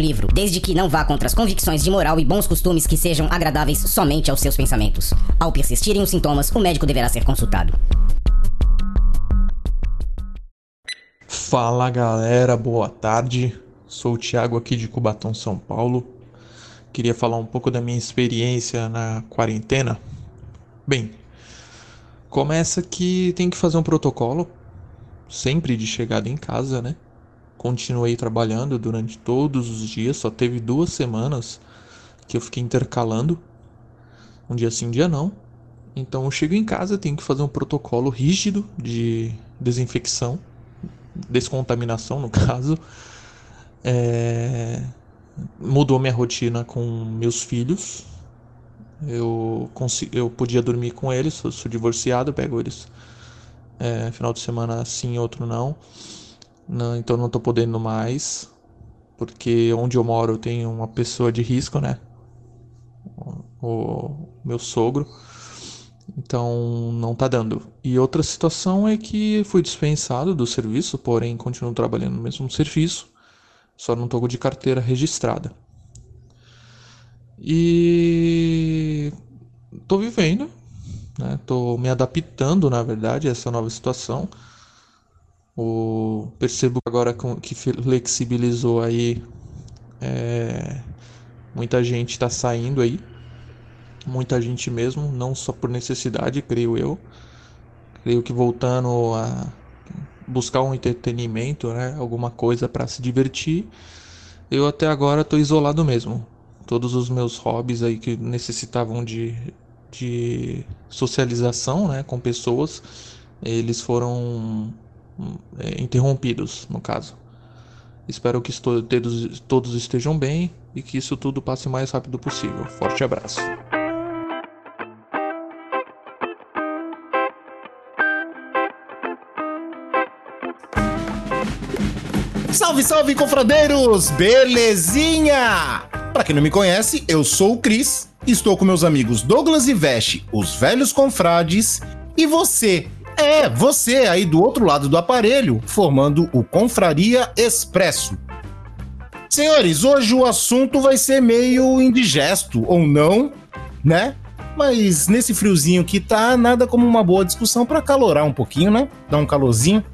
livro, desde que não vá contra as convicções de moral e bons costumes que sejam agradáveis somente aos seus pensamentos. Ao persistirem os sintomas, o médico deverá ser consultado. Fala galera, boa tarde. Sou o Thiago aqui de Cubatão, São Paulo. Queria falar um pouco da minha experiência na quarentena. Bem, começa que tem que fazer um protocolo sempre de chegada em casa, né? Continuei trabalhando durante todos os dias, só teve duas semanas que eu fiquei intercalando, um dia sim, um dia não. Então eu chego em casa, tenho que fazer um protocolo rígido de desinfecção, descontaminação no caso. É... Mudou minha rotina com meus filhos. Eu, consegui, eu podia dormir com eles, sou, sou divorciado, pego eles é, final de semana sim, outro não. Não então não tô podendo mais. Porque onde eu moro tem uma pessoa de risco, né? O, o meu sogro. Então não tá dando. E outra situação é que fui dispensado do serviço, porém continuo trabalhando no mesmo serviço, só não tô de carteira registrada. E tô vivendo, né? Tô me adaptando, na verdade, a essa nova situação. O, percebo agora que flexibilizou aí, é, muita gente está saindo aí, muita gente mesmo, não só por necessidade, creio eu. Creio que voltando a buscar um entretenimento, né, alguma coisa para se divertir. Eu até agora estou isolado mesmo. Todos os meus hobbies aí que necessitavam de de socialização né, com pessoas, eles foram é, interrompidos, no caso. Espero que todos, estejam bem e que isso tudo passe o mais rápido possível. Forte abraço. Salve, salve, confradeiros! Belezinha? Para quem não me conhece, eu sou o Cris Estou com meus amigos Douglas e Veste, os velhos confrades, e você, é, você aí do outro lado do aparelho, formando o Confraria Expresso. Senhores, hoje o assunto vai ser meio indigesto, ou não, né? Mas nesse friozinho que tá, nada como uma boa discussão para calorar um pouquinho, né? Dar um calorzinho.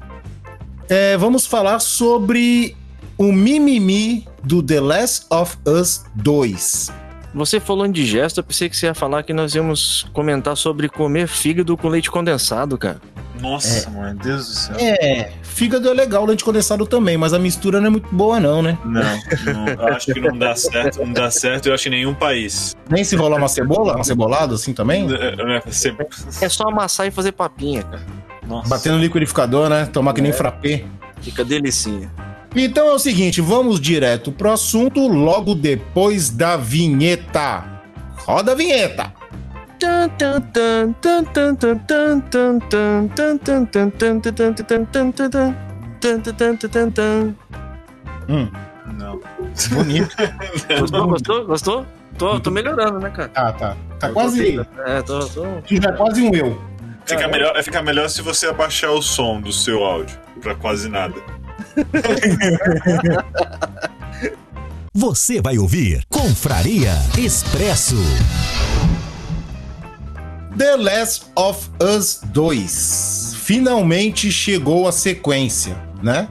É, vamos falar sobre o mimimi do The Last of Us 2. Você falou indigesto, eu pensei que você ia falar que nós íamos comentar sobre comer fígado com leite condensado, cara. Nossa, é. meu Deus do céu. É, fígado é legal, leite condensado também, mas a mistura não é muito boa, não, né? Não, não acho que não dá certo, não dá certo, eu acho, em nenhum país. Nem se rolar uma cebola, uma cebolada assim também? É, é, é só amassar e fazer papinha, cara. Nossa. Bater no liquidificador, né? Tomar que nem é. frappé. Fica delicinha. Então é o seguinte, vamos direto pro assunto logo depois da vinheta. Roda a vinheta. Hum. Não. Bonito. Gostou? Gostou? Gostou? Tô, tô melhorando, né, cara? Ah, tá. Tá quase. É, tô, tô... É quase um eu. Fica melhor, fica melhor se você abaixar o som do seu áudio pra quase nada. Você vai ouvir Confraria Expresso. The Last of Us 2. Finalmente chegou a sequência, né?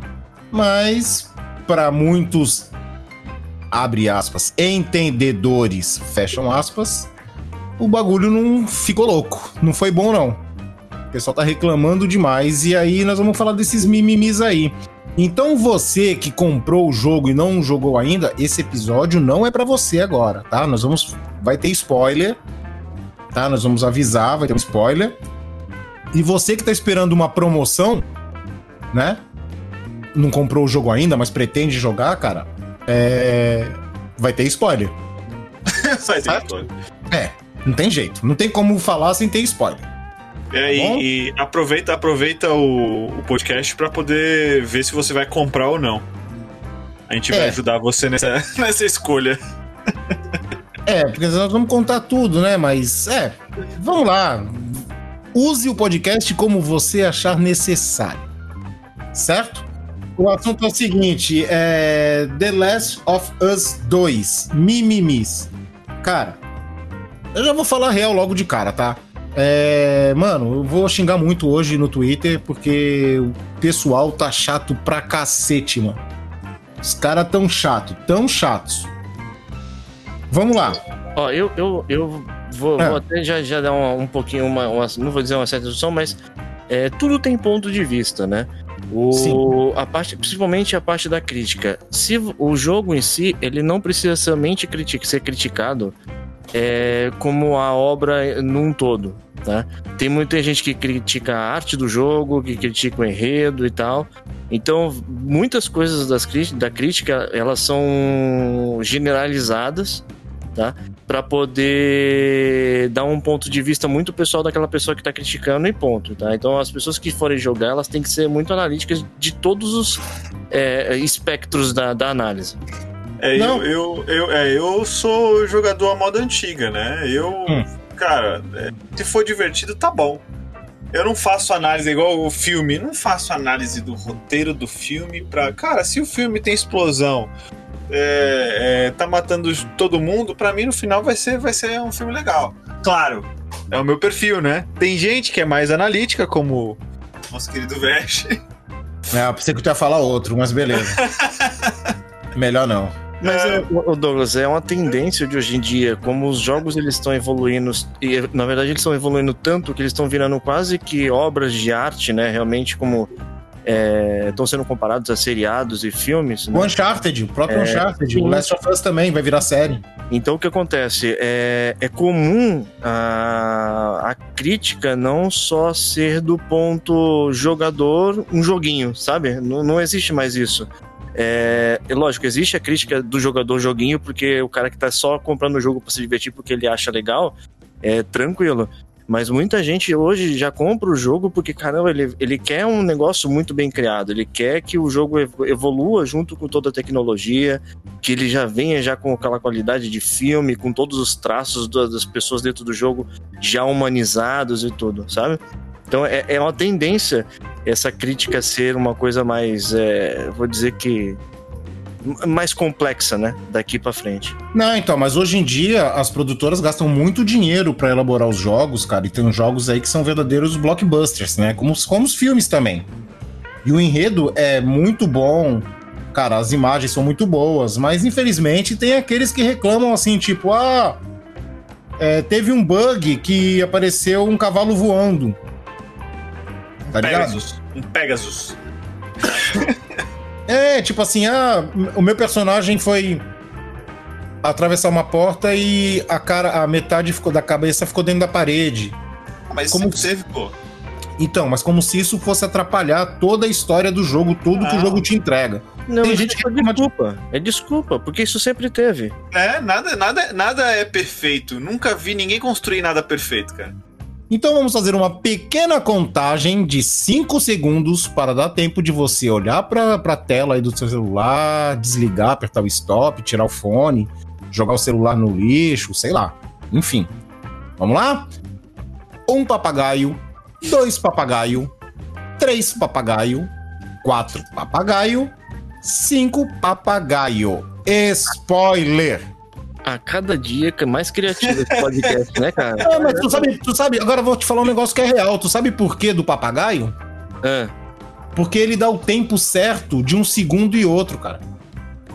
Mas para muitos abre aspas, entendedores, fecham aspas, o bagulho não ficou louco. Não foi bom não. O pessoal tá reclamando demais e aí nós vamos falar desses mimimis aí. Então você que comprou o jogo e não jogou ainda, esse episódio não é para você agora, tá? Nós vamos vai ter spoiler, tá? Nós vamos avisar, vai ter um spoiler. E você que tá esperando uma promoção, né? Não comprou o jogo ainda, mas pretende jogar, cara, é, vai ter spoiler. Vai ter spoiler. É, não tem jeito. Não tem como falar sem ter spoiler. É, Bom. e, e aproveita, aproveita o, o podcast pra poder ver se você vai comprar ou não. A gente vai É. ajudar você nessa, nessa escolha. É, porque nós vamos contar tudo, né? Mas, é, vamos lá. Use o podcast como você achar necessário. Certo? O assunto é o seguinte: é The Last of Us 2, Mimimis. Cara, eu já vou falar real logo de cara, tá? É, mano, eu vou xingar muito hoje no Twitter porque o pessoal tá chato pra cacete, mano. Os caras tão chato, tão chatos. Vamos lá. Ó, eu, eu, eu vou, É. vou até já, já dar um, um pouquinho, uma, uma- não vou dizer uma certa introdução, mas é, tudo tem ponto de vista, né? O, Sim. a parte, principalmente a parte da crítica. Se o jogo em si, ele não precisa somente critica, ser criticado é, como a obra num todo, tá? Tem muita gente que critica a arte do jogo, que critica o enredo e tal. Então, muitas coisas das, da crítica, elas são generalizadas, tá? Para poder dar um ponto de vista muito pessoal daquela pessoa que tá criticando e ponto, tá? Então, as pessoas que forem jogar, elas têm que ser muito analíticas de todos os é, espectros da, da análise. É, Não. eu, eu, eu, é, eu sou jogador à moda antiga, né? Eu, Hum. cara, é, se for divertido, tá bom. Eu não faço análise igual o filme, não faço análise do roteiro do filme pra. Cara, se o filme tem explosão, é, é, tá matando todo mundo, pra mim no final vai ser, vai ser um filme legal. Claro, é o meu perfil, né? Tem gente que é mais analítica, como nosso querido Vesh. É, pensei que tu ia falar outro, mas beleza. Melhor não. Mas, É. ô, ô, Douglas, é uma tendência de hoje em dia, como os jogos eles estão evoluindo, e na verdade eles estão evoluindo tanto que eles estão virando quase que obras de arte, né? Realmente como é, estão sendo comparados a seriados e filmes. né? O Uncharted, o próprio É, Uncharted, o Last of Us também vai virar série. Então o que acontece? É, é comum a, a crítica não só ser do ponto jogador, um joguinho, sabe? Não, não existe mais isso. É, é lógico, existe a crítica do jogador joguinho, porque o cara que tá só comprando o jogo pra se divertir porque ele acha legal, é tranquilo. Mas muita gente hoje já compra o jogo porque, caramba, ele, ele quer um negócio muito bem criado. Ele quer que o jogo evo- evolua junto com toda a tecnologia, que ele já venha já com aquela qualidade de filme, com todos os traços da- das pessoas dentro do jogo já humanizados e tudo, sabe? Então é, é uma tendência essa crítica ser uma coisa mais, é, vou dizer que mais complexa, né? Daqui pra frente. Não, então, mas hoje em dia as produtoras gastam muito dinheiro pra elaborar os jogos, cara, e tem uns jogos aí que são verdadeiros blockbusters, né? Como, os- como os filmes também. E o enredo é muito bom, cara, as imagens são muito boas, mas infelizmente tem aqueles que reclamam assim, tipo, ah, é, teve um bug que apareceu um cavalo voando. Tá ligado? Pegasus. Um Pegasus. É, tipo assim, ah, o meu personagem foi atravessar uma porta e a cara, a metade ficou da cabeça ficou dentro da parede. Ah, Mas Como- teve, pô. Então, mas como se isso fosse atrapalhar toda a história do jogo, tudo que o Não. jogo te entrega. Não, Tem gente é que de- desculpa. É desculpa, porque isso sempre teve. É, nada, nada, nada é perfeito. Nunca vi ninguém construir nada perfeito, cara. Então vamos fazer uma pequena contagem de 5 segundos para dar tempo de você olhar para a tela aí do seu celular, desligar, apertar o stop, tirar o fone, jogar o celular no lixo, sei lá. Enfim. Vamos lá? Um papagaio, dois papagaio, três papagaio, quatro papagaio, cinco papagaio. Spoiler! A cada dia que é mais criativo esse podcast, né, cara? Ah, mas tu sabe, tu sabe, agora eu vou te falar um negócio que é real. Tu sabe por que do papagaio? Ah, Porque ele dá o tempo certo de um segundo e outro, cara.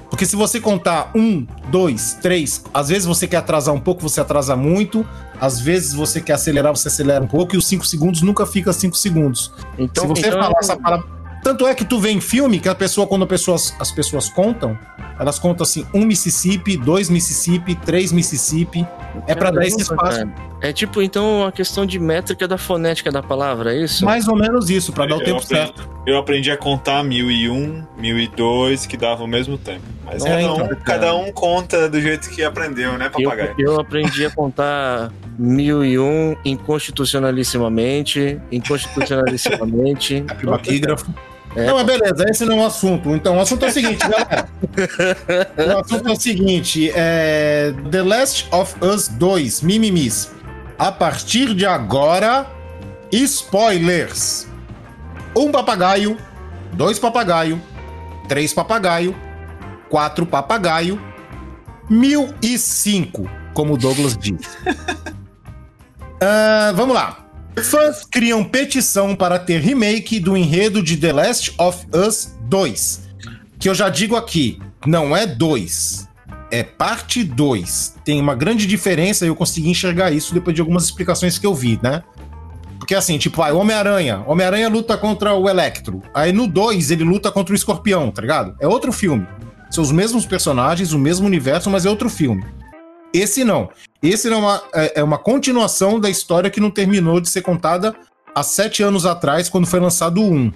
Porque se você contar um, dois, três, às vezes você quer atrasar um pouco, você atrasa muito. Às vezes você quer acelerar, você acelera um pouco. E os cinco segundos nunca fica cinco segundos. então, se você então- falar essa palavra. Tanto é que tu vê em filme que a pessoa, quando a pessoa- as pessoas contam, Elas contam assim, um Mississippi, dois Mississippi, três Mississippi. É pra dar esse espaço. Cara, É tipo, então, a questão de métrica da fonética da palavra, é isso? Mais ou menos isso, pra dar o Eu tempo aprendi- certo. Eu aprendi a contar 1001, 1002, que dava o mesmo tempo. Mas É, cada, então, um, cara. cada um conta do jeito que aprendeu, né, Eu, papagaio? eu aprendi a contar mil e um inconstitucionalissimamente, inconstitucionalissimamente. Baquígrafo. É. Não, mas beleza, esse não é o assunto. Então, o assunto é o seguinte, galera. o assunto é o seguinte: é The Last of Us 2, Mimimis. A partir de agora, spoilers. Um papagaio, dois papagaio, três papagaio, quatro papagaio, mil e cinco, como o Douglas diz. Ah, vamos lá. Fãs criam petição para ter remake do enredo de The Last of Us 2. Que eu já digo aqui, não é 2. É parte 2. Tem uma grande diferença e eu consegui enxergar isso depois de algumas explicações que eu vi, né? Porque assim, tipo, ah, Homem-Aranha. Homem-Aranha luta contra o Electro. Aí no 2 ele luta contra o Escorpião, tá ligado? É outro filme. São os mesmos personagens, o mesmo universo, mas é outro filme. Esse não. Esse é uma, é é uma continuação da história que não terminou de ser contada há sete anos atrás, quando foi lançado o 1.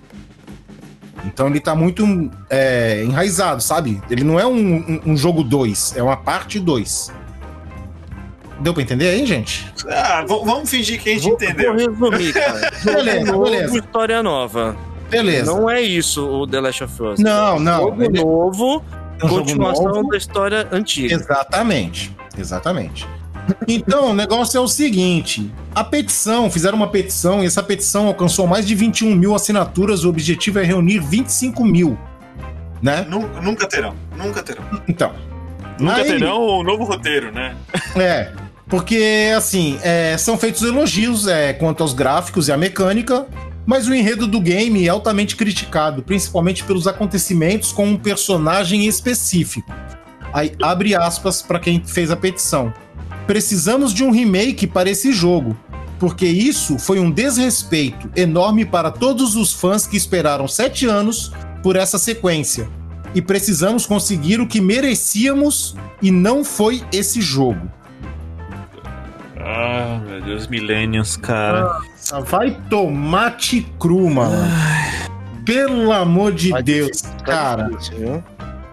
Então ele tá muito é, enraizado, sabe? Ele não é um, um- um jogo 2, é uma parte 2. Deu pra entender aí, gente? Ah, vamos fingir que a gente Vou, entendeu. vou resumir, cara. Beleza, Jogo beleza. novo, História nova. Beleza. Não é isso o The Last of Us. Não, não. Jogo ele- novo, é um jogo continuação novo. da história antiga. Exatamente, exatamente. Então, o negócio é o seguinte: a petição, fizeram uma petição e essa petição alcançou mais de 21 mil assinaturas. O objetivo é reunir 25 mil, né? Nu- Nunca terão, nunca terão. Então. Nunca aí- terão o novo roteiro, né? É, porque assim, é, são feitos elogios é, quanto aos gráficos e à mecânica, mas o enredo do game é altamente criticado, principalmente pelos acontecimentos com um personagem específico. Aí abre aspas para quem fez a petição. Precisamos de um remake para esse jogo, porque isso foi um desrespeito enorme para todos os fãs que esperaram sete anos por essa sequência. E precisamos conseguir o que merecíamos e não foi esse jogo. Ah, meu Deus, Millennials, cara. Só Vai tomate cru, mano. Pelo amor de Tá Deus, difícil, cara. difícil?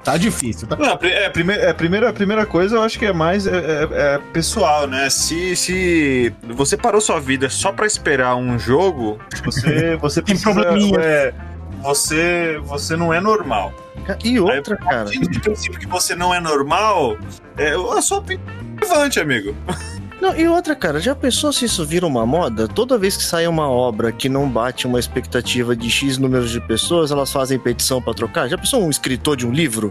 Tá difícil. Tá... Não, é, a primeira, é, a primeira, a primeira coisa eu acho que é mais é, é- é pessoal, né? Se, se você parou sua vida só pra esperar um jogo, você, você Tem precisa. probleminha. é, você, você não é normal. E outra, Aí, cara. Partindo do princípio que você não é normal, é, a sua opinião é relevante, amigo. Não, e outra, cara, já pensou se isso vira uma moda? Toda vez que sai uma obra que não bate uma expectativa de X números de pessoas, elas fazem petição pra trocar? Já pensou um escritor de um livro?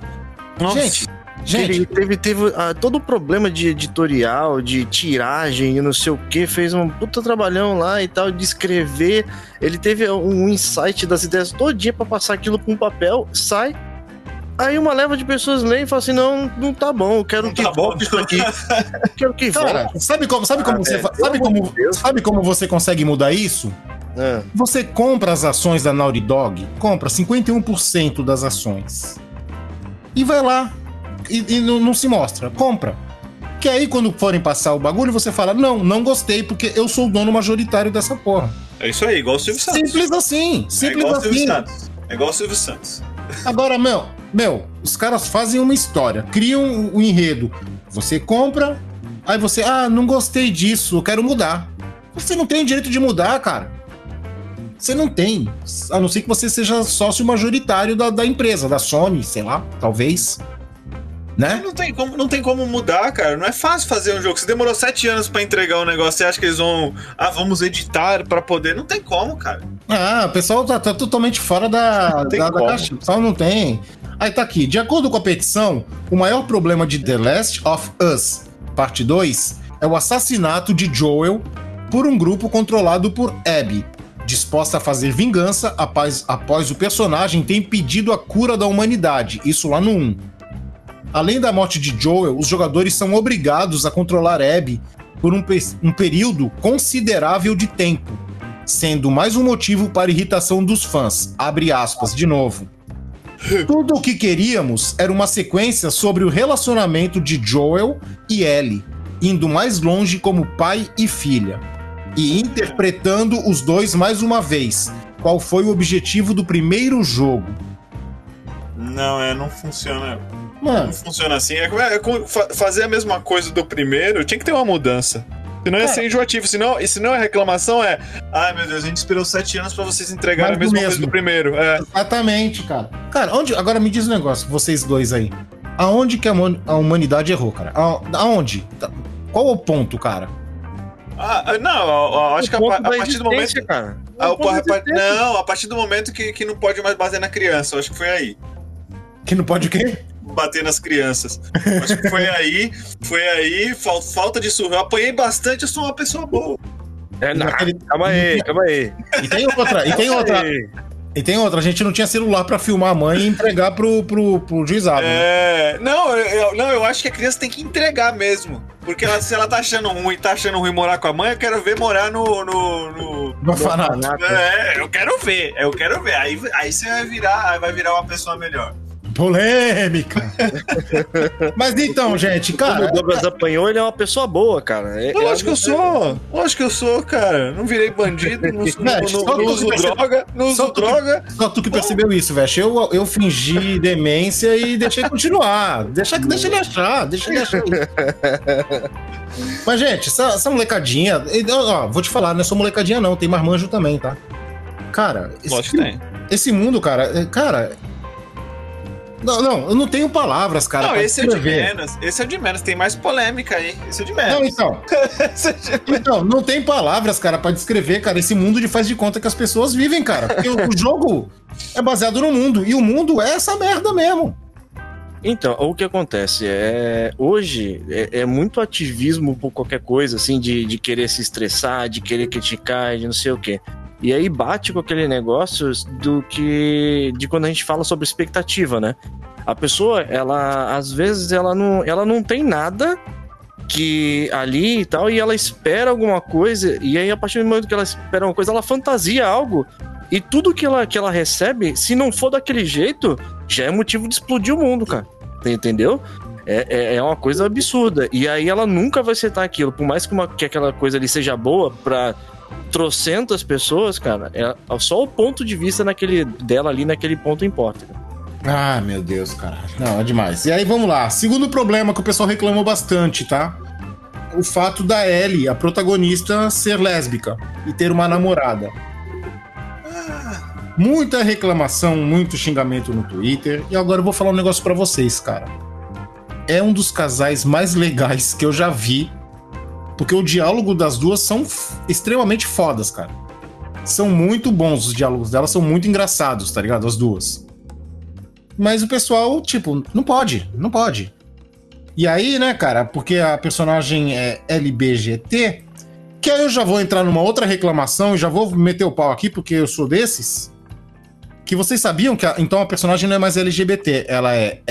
Gente, Que Ele gente, teve, teve ah, todo o problema de editorial, de tiragem e não sei o que, fez um puta trabalhão lá e tal, de escrever. Ele teve um insight das ideias todo dia pra passar aquilo pra um papel, sai. Aí uma leva de pessoas lê e fala assim: não, não tá bom, eu quero Não que tá bom? volte isso aqui. Quero que cara, volte. sabe como, sabe como Ah, você fa- sabe como, Deus. sabe como você consegue mudar isso? É. Você compra as ações da Naughty Dog, compra 51% das ações. E vai lá e, e não, não se mostra, compra. Que aí quando forem passar o bagulho, você fala: "Não, não gostei porque eu sou o dono majoritário dessa porra". É isso aí, igual o Silvio Santos. Simples assim, é simples igual o Silvio assim. Santos. É igual o Silvio Santos. Agora, meu, meu, os caras fazem uma história, criam o um enredo. Você compra, aí você, ah, não gostei disso, eu quero mudar. Você não tem direito de mudar, cara. Você não tem. A não ser que você seja sócio majoritário da, da empresa, da Sony, sei lá, talvez. Né? Não tem, como, não tem como mudar, cara. Não é fácil fazer um jogo. Se demorou sete anos pra entregar um negócio, você acha que eles vão. Ah, vamos editar pra poder. Não tem como, cara. Ah, o pessoal tá, tá totalmente fora da, Não tem da, da caixa. O pessoal não tem. Aí tá aqui. De acordo com a petição, o maior problema de The Last of Us, parte 2, é o assassinato de Joel por um grupo controlado por Abby, disposta a fazer vingança após, após o personagem ter impedido a cura da humanidade. Isso lá no 1. Além da morte de Joel, os jogadores são obrigados a controlar Abby por um, um período considerável de tempo sendo mais um motivo para irritação dos fãs. Abre aspas de novo. Tudo o que queríamos era uma sequência sobre o relacionamento de Joel e Ellie, indo mais longe como pai e filha. E interpretando os dois mais uma vez. Qual foi o objetivo do primeiro jogo? Não, é, não funciona. Mano, Não funciona assim. É, é fa- fazer a mesma coisa do primeiro, tinha que ter uma mudança. Senão ia Cara. ser enjoativo. Senão, e senão a reclamação é: ai meu Deus, a gente esperou sete anos pra vocês entregarem a mesma coisa mesmo. do primeiro. É. exatamente, cara. Cara, onde. Agora me diz um negócio, vocês dois aí. Aonde que a, huma- a humanidade errou, cara? A- Aonde? Tá- Qual é o ponto, cara? Ah, não, eu- eu acho que a, a partir do momento. cara. Ah, da pa- existência. não, a partir do momento que, que não pode mais bater na criança. Eu acho que foi aí. Que não pode o quê? Bater nas crianças. Acho que foi aí, foi aí, fal- falta de surra. Eu apanhei bastante, eu sou uma pessoa boa. É, não, Naquele- calma aí, calma aí. E tem outra, e tem outra. E tem outra, a gente não tinha celular pra filmar a mãe e entregar pro, pro, pro juizado. né? É. Não eu, eu- não, eu acho que a criança tem que entregar mesmo. Porque ela- se ela tá achando ruim, tá achando ruim morar com a mãe, eu quero ver morar no. no, no- No orfanato. É, eu quero ver, eu quero ver. Aí, aí você vai virar, vai virar uma pessoa melhor. Polêmica. Mas então, gente, Como cara. o Douglas apanhou, ele é uma pessoa boa, cara. É- Eu é acho que eu sou. Lógico que eu sou, cara. Não virei bandido, não, não- não- só não tu uso percebe- droga, não só uso tu que- droga. Só tu que percebeu isso, velho. Eu, eu fingi demência e deixei continuar. Deixa, deixa ele achar, deixa ele achar. Mas, gente, essa, essa molecadinha. ó, ó, vou te falar, não é só molecadinha, não. Tem marmanjo também, tá? Cara, esse, Lógico que tem. esse mundo, cara. é- Cara. Não, não, eu não tenho palavras, cara. Não, esse é de descrever. menos. Esse é de menos. Tem mais polêmica aí. Esse é de menos. Não, então. Esse é de menos. Então, não tem palavras, cara, pra descrever, cara, esse mundo de faz de conta que as pessoas vivem, cara. Porque o, o jogo é baseado no mundo. E o mundo é essa merda mesmo. Então, o que acontece é hoje é, é muito ativismo por qualquer coisa, assim, de, de querer se estressar, de querer criticar, de não sei o quê. E aí bate com aquele negócio do que de quando a gente fala sobre expectativa, né? A pessoa, ela às vezes ela não, ela não tem nada que ali e tal, e ela espera alguma coisa, e aí a partir do momento que ela espera uma coisa, ela fantasia algo, e tudo que ela, que ela recebe, se não for daquele jeito, já é motivo de explodir o mundo, cara. Entendeu? É, é, é uma coisa absurda. E aí ela nunca vai aceitar aquilo. Por mais que, uma, que aquela coisa ali seja boa pra trocentas pessoas, cara, é, só o ponto de vista naquele, dela ali naquele ponto importa. cara. Ah, meu Deus, cara. Não, é demais. E aí, vamos lá. Segundo problema que o pessoal reclamou bastante, tá? O fato da Ellie, a protagonista, ser lésbica e ter uma namorada. Muita reclamação, muito xingamento no Twitter. E agora eu vou falar um negócio pra vocês, cara. É um dos casais mais legais que eu já vi. Porque o diálogo das duas são extremamente fodas, cara. São muito bons os diálogos delas, são muito engraçados, tá ligado? As duas. Mas o pessoal, tipo, não pode, não pode. E aí, né, cara, porque a personagem é LBGT, que aí eu já vou entrar numa outra reclamação e já vou meter o pau aqui, porque eu sou desses. Que vocês sabiam que a- então a personagem não é mais LGBT, ela é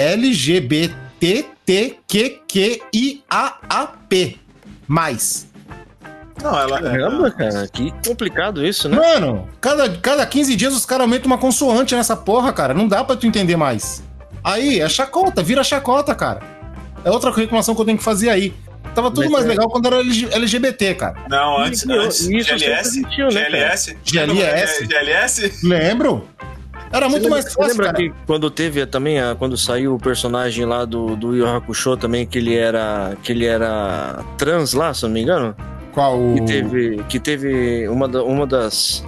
LGBTQQIAAP. Mais. Não, ela. Caramba, cara, que complicado isso, né? Mano, cada, cada 15 dias os caras aumentam uma consoante nessa porra, cara. Não dá pra tu entender mais. Aí, é chacota, vira chacota, cara. É outra reclamação que eu tenho que fazer aí. Tava tudo Mas mais é- legal quando era LG LGBT, cara. Não, antes, isso GLS. existiu, né, cara? GLS. GLS. GLS? Lembro? Era muito mais lembra- fácil, Você lembra cara. que quando teve também, a, quando saiu o personagem lá do, do Yu Hakusho também, que ele era que ele era trans lá, se não me engano? Qual. Que teve, que teve uma, da- uma das,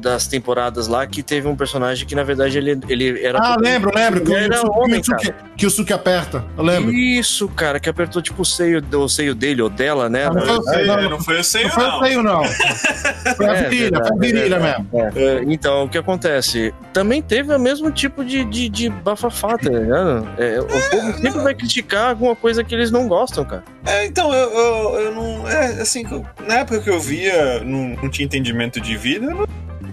das temporadas lá que teve um personagem que na verdade ele, ele era. Ah, lembro, lembro. Que, era o, Suki- homem, que, o Suki, que o Suki aperta. Eu lembro. Isso, cara, que apertou tipo o seio, o seio dele ou dela, né? Ah, não foi o Não, seio, não, não foi o seio, Não foi o não. seio, não. Foi a É, virilha, foi a virilha verdade. mesmo. É, então, o que acontece? Também teve o mesmo tipo de, de, de bafafá, tá ligado? É, o povo sempre vai criticar alguma coisa que eles não gostam, cara. É, então, eu, eu, eu não. É, assim, na época que eu via, não, não tinha entendimento de vida, eu não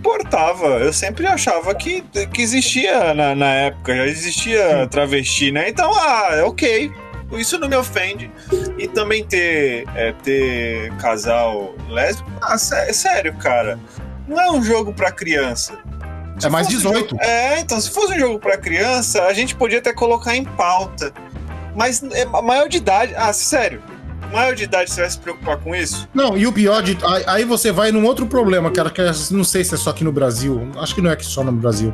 importava. Eu sempre achava que, que existia na, na época, já existia travesti, né? Então, ah, é ok. Isso não me ofende. E também ter, é, ter casal lésbico, ah, sé- sério, cara. Não é um jogo pra criança. É mais fosse um 18. jogo- É, então, se fosse um jogo pra criança, a gente podia até colocar em pauta. Mas é maior de idade. Ah, sério. Maior de idade, você vai se preocupar com isso? Não, e o pior de. aí- você vai num outro problema, cara, que eu não sei se é só aqui no Brasil. Acho que não é que só no Brasil.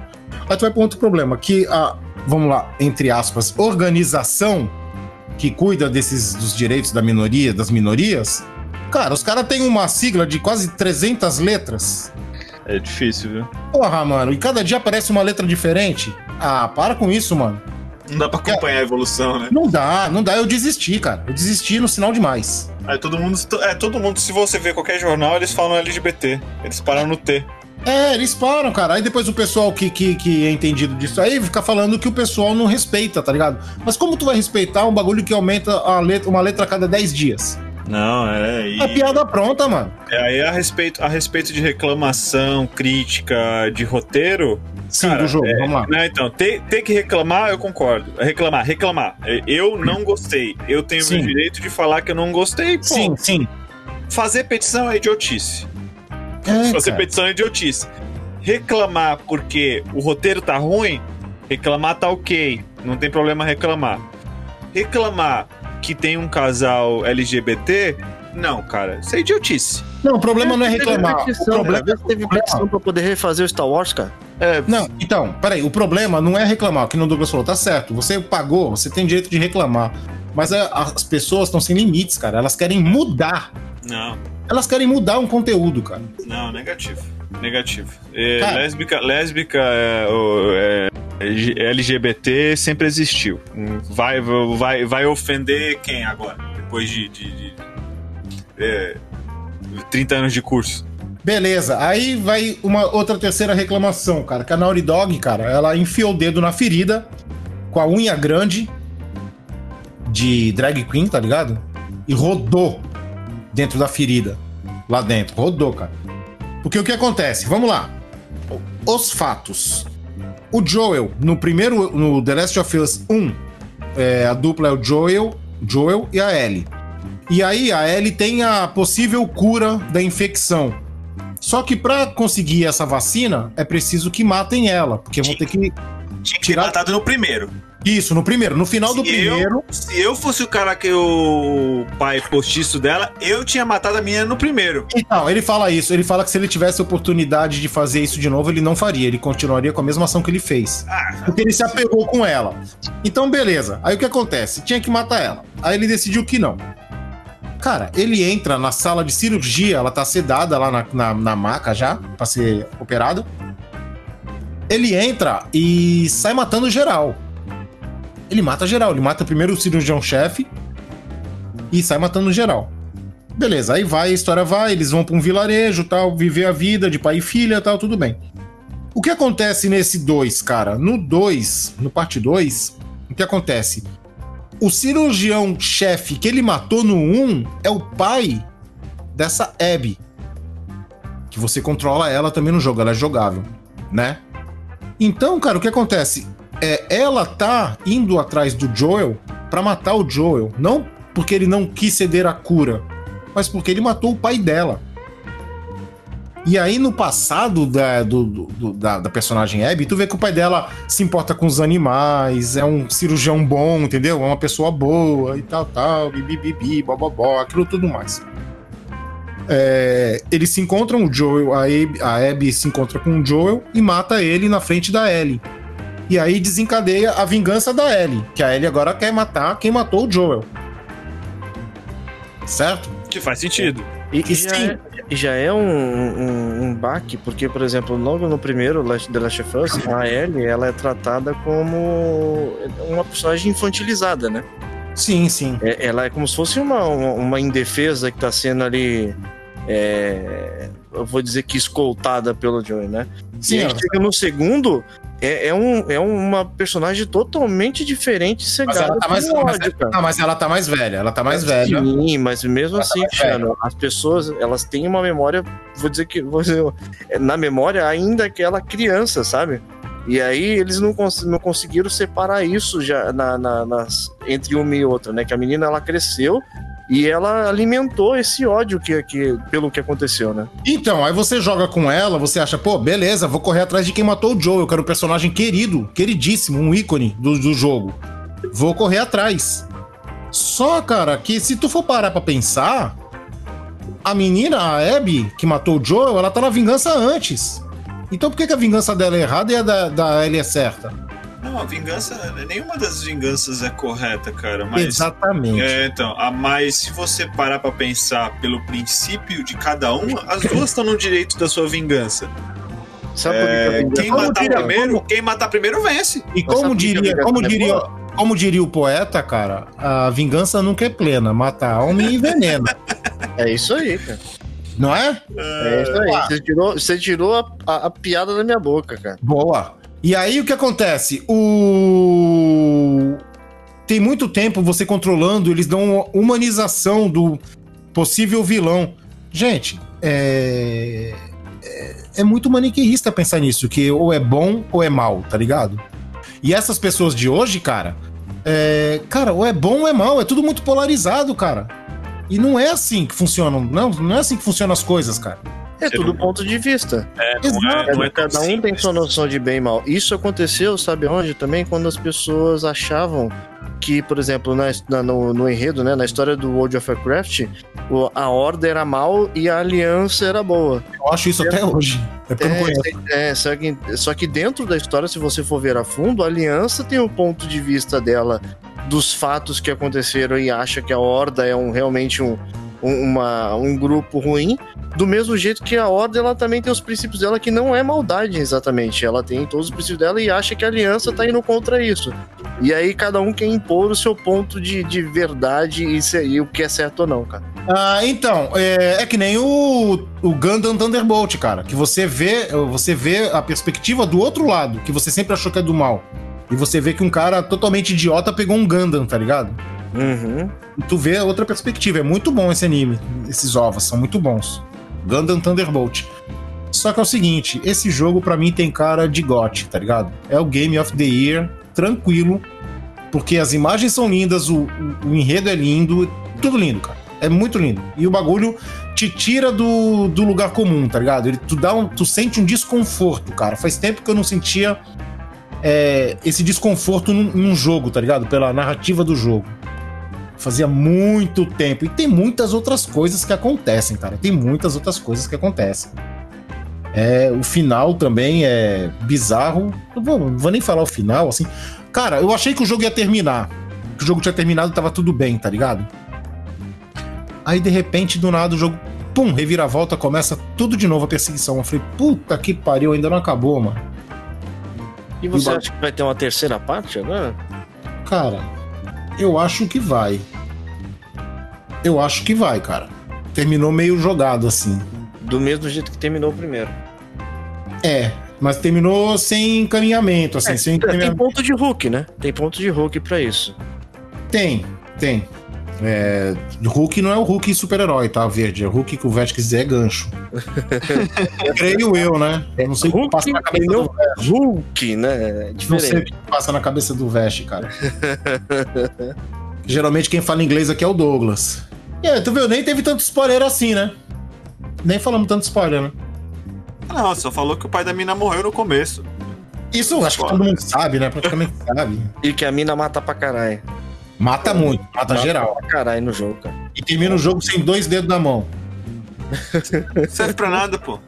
Aí tu vai pra outro problema, que a. Vamos lá, entre aspas, organização que cuida desses dos direitos da minoria, das minorias. Cara, os caras têm uma sigla de quase 300 letras. É difícil, viu? Porra, mano, e cada dia aparece uma letra diferente. Ah, para com isso, mano. Não dá pra acompanhar a evolução, né? Não dá, não dá. Eu desisti, cara. Eu desisti no sinal demais. Aí todo mundo. É, todo mundo, se você ver qualquer jornal, eles falam LGBT. Eles param no T. É, eles param, cara. Aí depois o pessoal que, que, que é entendido disso aí fica falando que o pessoal não respeita, tá ligado? Mas como tu vai respeitar um bagulho que aumenta a letra, uma letra a cada 10 dias? Não, é. E... A piada pronta, mano. É, aí a respeito, a respeito de reclamação, crítica, de roteiro. Sim, Cara, do jogo, é, vamos lá. Né, então, ter, ter que reclamar, eu concordo. Reclamar, reclamar. Eu não gostei. Eu tenho Sim. meu direito de falar que eu não gostei. Pô, Sim, sim. Fazer petição é idiotice. É, Fazer cara. petição é idiotice. Reclamar porque o roteiro tá ruim, reclamar tá ok. Não tem problema reclamar. Reclamar que tem um casal LGBT, não, cara, isso é idiotice. Não, o problema não é reclamar. O Petição, problema vezes teve petição pra poder refazer o Star Wars, cara. É, Não, então, peraí, o problema não é reclamar, o que o Douglas falou, tá certo, você pagou, você tem direito de reclamar. Mas a- as pessoas estão sem limites, cara. Elas querem mudar. não. Elas querem mudar um conteúdo, cara. Não, negativo. Negativo. É, Cara. lésbica, lésbica é, é, é, LGBT sempre existiu. Vai, vai, vai ofender quem agora? Depois de, de, de, é, 30 anos de curso. Beleza, aí vai uma outra terceira reclamação, cara. Que a Naughty Dog, cara, ela enfiou o dedo na ferida com a unha grande de drag queen, tá ligado? E rodou dentro da ferida. Lá dentro. Rodou, cara. Porque o que acontece? Vamos lá. Os fatos. O Joel, no primeiro, no The Last of Us 1, é, a dupla é o Joel, Joel e a Ellie. E aí a Ellie tem a possível cura da infecção. Só que pra conseguir essa vacina, é preciso que matem ela, porque vão ter que Tinha que Tirar- ter matado no primeiro. isso no primeiro, no final do Se eu- primeiro. Se eu fosse o cara que o pai postiço dela, eu tinha matado a menina no primeiro. Então, ele fala isso, ele fala que se ele tivesse oportunidade de fazer isso de novo, ele não faria, ele continuaria com a mesma ação que ele fez. Ah, Porque ele se apegou com ela. Então, beleza. Aí o que acontece? Tinha que matar ela. Aí ele decidiu que não. Cara, ele entra na sala de cirurgia, ela tá sedada lá na, na, na maca já, pra ser operada. Ele entra e sai matando geral. Ele mata geral, ele mata primeiro o cirurgião-chefe e sai matando geral. Beleza, aí vai, a história vai, eles vão pra um vilarejo, tal, viver a vida de pai e filha, tal, tudo bem. O que acontece nesse 2, cara? No 2, no parte 2, o que acontece? O cirurgião-chefe que ele matou no 1 um é o pai dessa Abby. Que você controla ela também no jogo, ela é jogável, né? Então, cara, o que acontece? É, ela tá indo atrás do Joel pra matar o Joel. Não porque ele não quis ceder a cura, mas porque ele matou o pai dela. E aí, no passado da, do- do- da, da personagem Abby, tu vê que o pai dela se importa com os animais, é um cirurgião bom, entendeu? É uma pessoa boa e tal, tal, bibibibi, bobobó, aquilo tudo mais. É, eles se encontram, o Joel, a Abby, a Abby se encontra com o Joel e mata ele na frente da Ellie. E aí desencadeia a vingança da Ellie, que a Ellie agora quer matar quem matou o Joel. Certo? que faz sentido. E, e E sim. é, já é um, um, um baque, porque, por exemplo, logo no primeiro The Last of Us, a Ellie ela é tratada como uma personagem infantilizada, né? Sim, sim. É- ela é como se fosse uma, uma, uma indefesa que tá sendo ali. é, eu vou dizer que escoltada pelo Joey, né? Sim, e aí ela- chega no segundo, é, é, um, é uma personagem totalmente diferente, mas ela tá mais, pelo mas, ódio, cara. ah, mas ela tá mais velha, ela tá mais velha. Sim, mas mesmo Ela tá assim, mais Cristiano, as pessoas, elas têm uma memória, vou dizer que, vou dizer, é, na memória ainda aquela criança, sabe? E aí eles não, cons- não conseguiram separar isso já na, na- nas, entre uma e outra, né? Que a menina, ela cresceu E ela alimentou esse ódio que, que, pelo que aconteceu, né? Então, aí você joga com ela, você acha, pô, beleza, vou correr atrás de quem matou o Joe. Eu quero um personagem querido, queridíssimo, um ícone do, do jogo. Vou correr atrás. Só, cara, que se tu for parar pra pensar, a menina, a Abby, que matou o Joel, ela tá na vingança antes. Então por que, que a vingança dela é errada e a da, da Ellie é certa? Não, a vingança, nenhuma das vinganças é correta, cara. Mas, Exatamente. É, então, a mais, se você parar pra pensar pelo princípio de cada uma, as duas estão no direito da sua vingança. Sabe É, quem Como matar diria- primeiro, quem matar primeiro vence. E Mas como diria, como é diria, como diria o poeta, cara, a vingança nunca é plena, mata a alma e envenena, É isso aí, cara. não é? É isso aí. Você tirou, você tirou a, a- a piada da minha boca, cara. Boa. E aí o que acontece? O tem muito tempo você controlando, eles dão uma humanização do possível vilão. Gente, é é, é muito maniqueísta pensar nisso, que ou é bom ou é mal, tá ligado? E essas pessoas de hoje, cara, é, cara, ou é bom ou é mal, é tudo muito polarizado, cara. E não é assim que funcionam, não, não é assim que funcionam as coisas, cara. É tudo ponto de vista. É, não Exato. é, não é Cada um tem sua noção de bem e mal. Isso aconteceu, sabe onde também? Quando as pessoas achavam que, por exemplo, na, na- no, no enredo, né, na história do World of Warcraft, o- a Horda era mal e a Aliança era boa. Eu acho isso até hoje. É porque eu não conheço. É, é, só, que, só que dentro da história, se você for ver a fundo, a Aliança tem o ponto de vista dela dos fatos que aconteceram e acha que a Horda é um, realmente um, um, uma- um grupo ruim, do mesmo jeito que a Horda ela também tem os princípios dela que não é maldade exatamente, ela tem todos os princípios dela e acha que a Aliança tá indo contra isso. E aí cada um quer impor o seu ponto de, de verdade e, se- e o que é certo ou não, cara. Ah, então, é, é que nem o, o Gundam Thunderbolt, cara. Que você vê, você vê a perspectiva do outro lado, que você sempre achou que é do mal. E você vê que um cara totalmente idiota pegou um Gundam, tá ligado? Uhum. E tu vê outra perspectiva. É muito bom esse anime. Esses ovos são muito bons. Gundam Thunderbolt. Só que é o seguinte, esse jogo pra mim tem cara de GOT, tá ligado? É o Game of the Year, tranquilo, porque as imagens são lindas, o, o- o enredo é lindo, tudo lindo, cara. É muito lindo. E o bagulho te tira do, do lugar comum, tá ligado? Ele, tu, dá um, tu sente um desconforto, cara. Faz tempo que eu não sentia é, esse desconforto num, num jogo, tá ligado? Pela narrativa do jogo. Fazia muito tempo. E tem muitas outras coisas que acontecem, cara. Tem muitas outras coisas que acontecem. É, o final também é bizarro. Não vou, não vou nem falar o final, assim. Cara, eu achei que o jogo ia terminar. Que o jogo tinha terminado tava tudo bem, tá ligado? Aí, de repente, do nada, o jogo, pum, reviravolta, começa tudo de novo a perseguição. Eu falei, puta que pariu, ainda não acabou, mano. E você Emba- acha que vai ter uma terceira parte agora? Cara, eu acho que vai. Eu acho que vai, cara. Terminou meio jogado, assim. Do mesmo jeito que terminou o primeiro. É, mas terminou sem encaminhamento, assim, sem É, tem encaminhamento. ponto de hook, né? Tem ponto de hook pra isso. Tem, tem. É, Hulk não é o Hulk super-herói, tá, Verde? É o Hulk que o Vest quiser é gancho. Creio eu, né? Eu não sei o que passa na cabeça do Vest. Hulk, né? É Não sei o diferente. que passa na cabeça do Vest, cara. Geralmente quem fala inglês aqui é o Douglas. E aí, tu viu? Nem teve tanto spoiler assim, né? Nem falamos tanto spoiler, né? Não, só falou que o pai da mina morreu no começo. Isso acho que todo mundo sabe, né? Praticamente sabe. E que a mina mata pra caralho. Mata muito, mata geral. Pra caralho no jogo, cara. E termina o jogo sem dois dedos na mão. Serve pra nada, pô.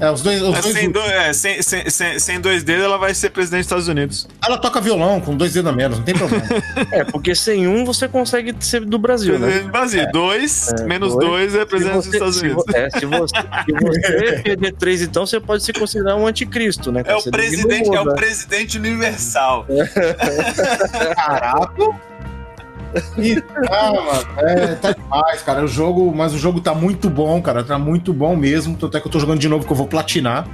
É, os dois. Os É, dois sem, do- é, sem, sem, sem, dois dedos, ela vai ser presidente dos Estados Unidos. Ela toca violão com dois dedos a menos, não tem problema. É, porque sem um você consegue ser do Brasil, né? Do Brasil. dois, menos dois. dois, é Se presidente dos você, Estados se, Unidos. vo- é, se você, se você perder três, então você pode se considerar um anticristo, né? É o presidente, é o presidente universal. Caraca! Tá, mano. É, tá demais, cara. O jogo, mas o jogo tá muito bom, cara. Tá muito bom mesmo. Tanto é que eu tô jogando de novo que eu vou platinar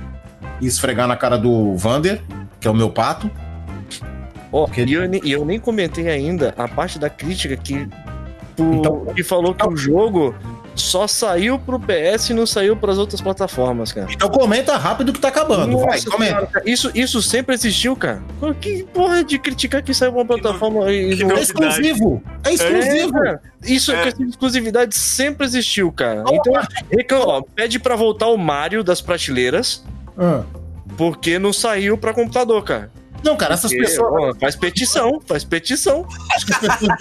e esfregar na cara do Vander, que é o meu pato. Ó, Que- e, eu, nem- eu nem comentei ainda a parte da crítica que, tu, Então- que falou que o jogo só saiu pro PS e não saiu pras outras plataformas, cara. Então comenta rápido que tá acabando. Vai, Nossa, comenta. cara, isso, isso sempre existiu, cara. Que porra de criticar que saiu uma plataforma e que não É novidade. exclusivo. É exclusivo. É. Isso, É. questão de exclusividade sempre existiu, cara. Então, ó, pede pra voltar o Mario das prateleiras, Ah. porque não saiu pra computador, cara. Não, cara, essas Porque, pessoas. ó, faz petição, faz petição. Acho que as pessoas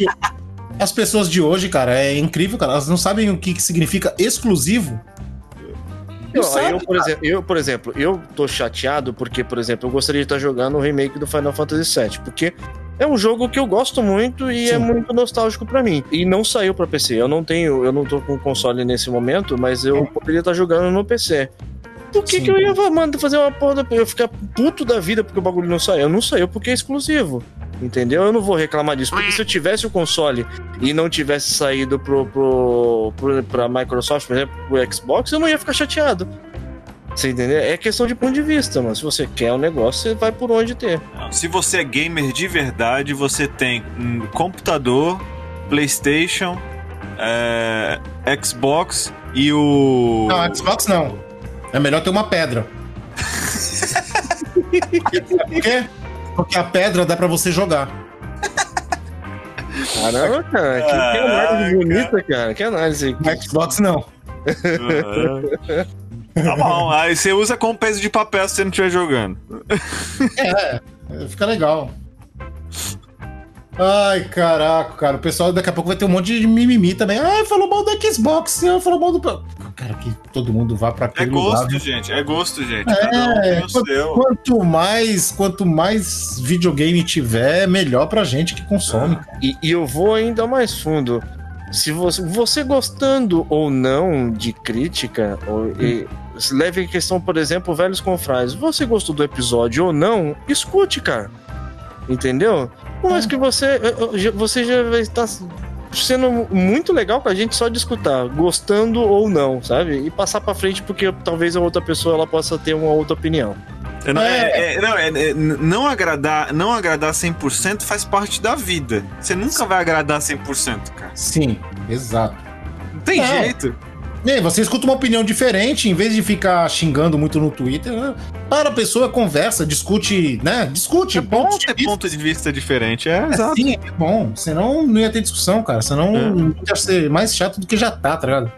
as pessoas de hoje, cara, é incrível, cara. Elas não sabem o que, que significa exclusivo. Eu, sabe, eu, por exemplo, eu, por exemplo, eu tô chateado porque, por exemplo, eu gostaria de estar jogando o remake do Final Fantasy VII, porque é um jogo que eu gosto muito e Sim. é muito nostálgico pra mim. E não saiu pra PC. Eu não tenho, eu não tô com console nesse momento, mas eu poderia estar jogando no PC. Por que, Sim. que eu ia manda, fazer uma porra da, eu ficar puto da vida porque o bagulho não saiu? Não saiu porque é exclusivo. Entendeu? Eu não vou reclamar disso. Porque se eu tivesse o console e não tivesse saído pro, pro, pro, pra Microsoft, por exemplo, pro Xbox, eu não ia ficar chateado. Você entendeu? É questão de ponto de vista, mas se você quer um negócio, você vai por onde ter. Se você é gamer de verdade, você tem um computador, PlayStation, é, Xbox e o. Não, Xbox não. É melhor ter uma pedra. Sabe por quê? Porque a pedra dá pra você jogar. Caramba, cara, que, que análise bonita, cara. Que análise. No Xbox não. Tá bom, aí você usa como peso de papel se você não estiver jogando. É, fica legal. Ai, caraca, cara. O pessoal daqui a pouco vai ter um monte de mimimi também. Ai, falou mal do Xbox, ah, falou mal do. Cara, que todo mundo vá pra É aquele lugar. gosto, viu? gente. É gosto, gente. Cada um É, tem o quanto, seu. quanto mais, quanto mais videogame tiver, melhor pra gente que consome. E, e eu vou ainda mais fundo. Se você, você gostando ou não de crítica, ou, e, leve em questão, por exemplo, Velhos Confrades. Você gostou do episódio ou não, escute, cara. Entendeu? Por mais que você, você já vai estar sendo muito legal com a gente só de escutar, gostando ou não, sabe? E passar pra frente porque talvez a outra pessoa ela possa ter uma outra opinião. Não, é- é- não, é- é- não agradar, não agradar 100% faz parte da vida. Você nunca vai agradar 100%, cara. Sim, exato. Não tem Não. jeito. E aí, você escuta uma opinião diferente, em vez de ficar xingando muito no Twitter, né? para a pessoa, conversa, discute, né? Discute. É bom pontos de ter vista. ponto de vista diferente. É, É, exato. sim, é bom. Senão não ia ter discussão, cara. Senão É. ia ser mais chato do que já tá, tá ligado?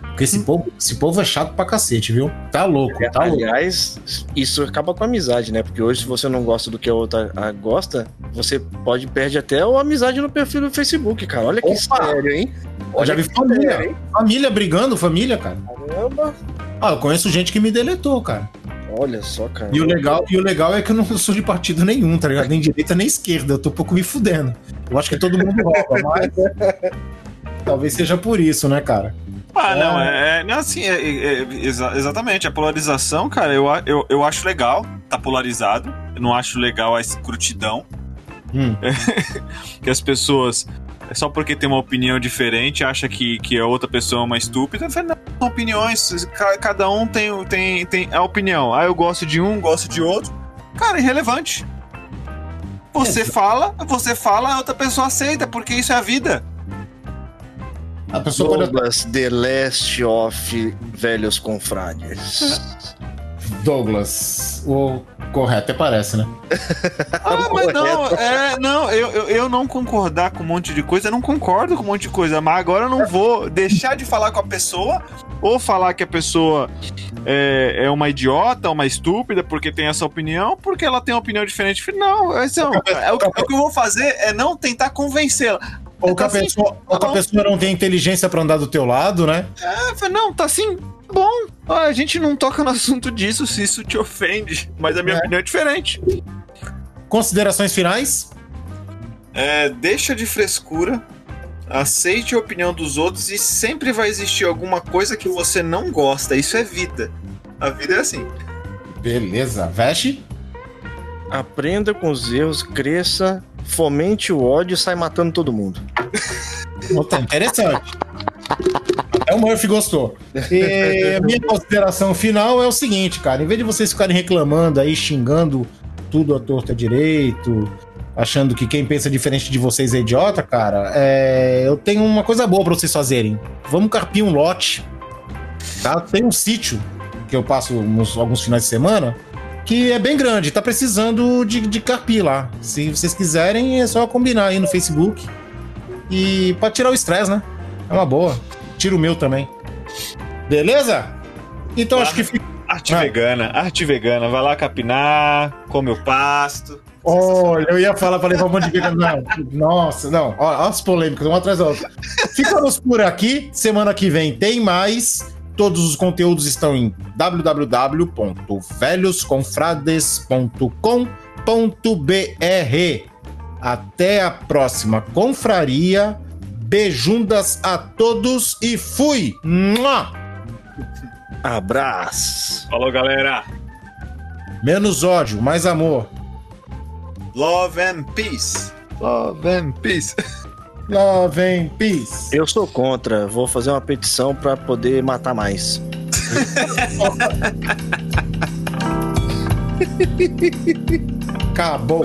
Porque esse, povo, esse povo é chato pra cacete, viu? Tá louco, tá louco. Aliás, isso acaba com a amizade, né? Porque hoje, se você não gosta do que a outra gosta, você pode perder até a amizade no perfil do Facebook, cara. Olha que Opa! sério, hein? Eu já vi família. Família brigando, família, cara. Caramba. Ah, eu conheço gente que me deletou, cara. Olha só, cara. E o legal, e o legal é que eu não sou de partido nenhum, tá ligado? Nem direita nem esquerda. Eu tô um pouco me fudendo. Eu acho que todo mundo rouba, mas. Talvez seja por isso, né, cara? Ah, não, é, é não, assim, é, é- é- exa- exatamente. A polarização, cara, eu, eu, eu acho legal, tá polarizado. Eu não acho legal a escrutidão. Hum. que as pessoas, é só porque tem uma opinião diferente, acha que, que a outra pessoa é uma estúpida. Eu falei, não, são opiniões, ca- cada um tem, tem, tem a opinião. Ah, eu gosto de um, gosto de outro. Cara, irrelevante. Você Exato. fala, você fala, a outra pessoa aceita, porque isso é a vida. A pessoa pode. Douglas, The Last of Velhos Confrades. Douglas. O correto até parece, né? Ah, mas não, é, não, eu, eu, eu não concordar com um monte de coisa, eu não concordo com um monte de coisa, mas agora eu não vou deixar de falar com a pessoa ou falar que a pessoa é, é uma idiota, uma estúpida, porque tem essa opinião, porque ela tem uma opinião diferente. Não, esse é, um- é o, que- o que eu vou fazer é não tentar convencê-la. Ou que a Tá assim, pessoa, ou que a bom. pessoa não tem inteligência pra andar do teu lado, né? É, não, tá assim, bom. Ah, A gente não toca no assunto disso se isso te ofende, mas a minha É. opinião é diferente. Considerações finais? É, deixa de frescura, aceite a opinião dos outros e sempre vai existir alguma coisa que você não gosta. Isso é vida. A vida é assim. Beleza. Veste? Aprenda com os erros, cresça, fomente o ódio e sai matando todo mundo. Puta, interessante. É o Murphy gostou. E minha consideração final é o seguinte, cara. Em vez de vocês ficarem reclamando aí, xingando tudo à torta direito, achando que quem pensa diferente de vocês é idiota, cara, é, eu tenho uma coisa boa pra vocês fazerem. Vamos carpir um lote. Tá? Tem um sítio que eu passo uns, alguns finais de semana que é bem grande, tá precisando de, de carpir lá. Se vocês quiserem, é só combinar aí no Facebook. E pra tirar o estresse, né? É uma boa. Tira o meu também. Beleza? Então acho que fica. Arte Ah. vegana, arte vegana. Vai lá capinar, come o pasto. Olha, eu ia falar pra levar um monte de vegano. Não, nossa, não. Ó, ó as polêmicas, uma atrás da outra. Ficamos por aqui. Semana que vem tem mais. Todos os conteúdos estão em www.velhosconfrades.com.br. Até a próxima confraria. Beijundas a todos e fui! Mua! Abraço. Falou, galera. Menos ódio, mais amor. Love and peace. Love and peace. Love and peace. Eu sou contra. Vou fazer uma petição pra poder matar mais. Acabou.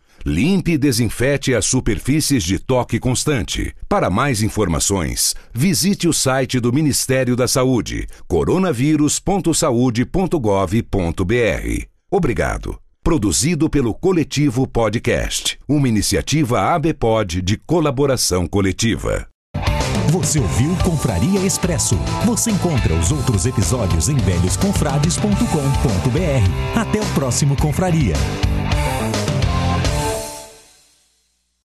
Limpe e desinfete as superfícies de toque constante. Para mais informações, visite o site do Ministério da Saúde, coronavírus.saude.gov.br. Obrigado. Produzido pelo Coletivo Podcast, uma iniciativa ABPOD de colaboração coletiva. Você ouviu Confraria Expresso. Você encontra os outros episódios em velhosconfrades.com.br. Até o próximo Confraria.